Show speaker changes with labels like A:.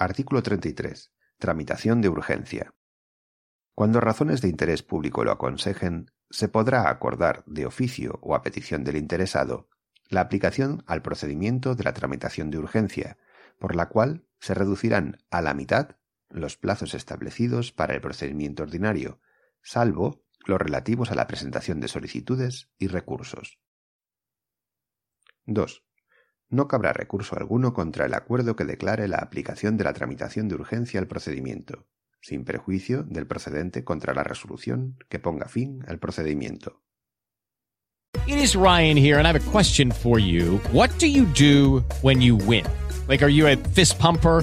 A: Artículo 33. Tramitación de urgencia. Cuando razones de interés público lo aconsejen, se podrá acordar de oficio o a petición del interesado la aplicación al procedimiento de la tramitación de urgencia, por la cual se reducirán a la mitad los plazos establecidos para el procedimiento ordinario, salvo los relativos a la presentación de solicitudes y recursos. 2. No cabrá recurso alguno contra el acuerdo que declare la aplicación de la tramitación de urgencia al procedimiento, sin perjuicio del procedente contra la resolución que ponga fin al procedimiento.
B: It is Ryan here, and I have a question for you. What do you do when you win? Like, are you a fist pumper?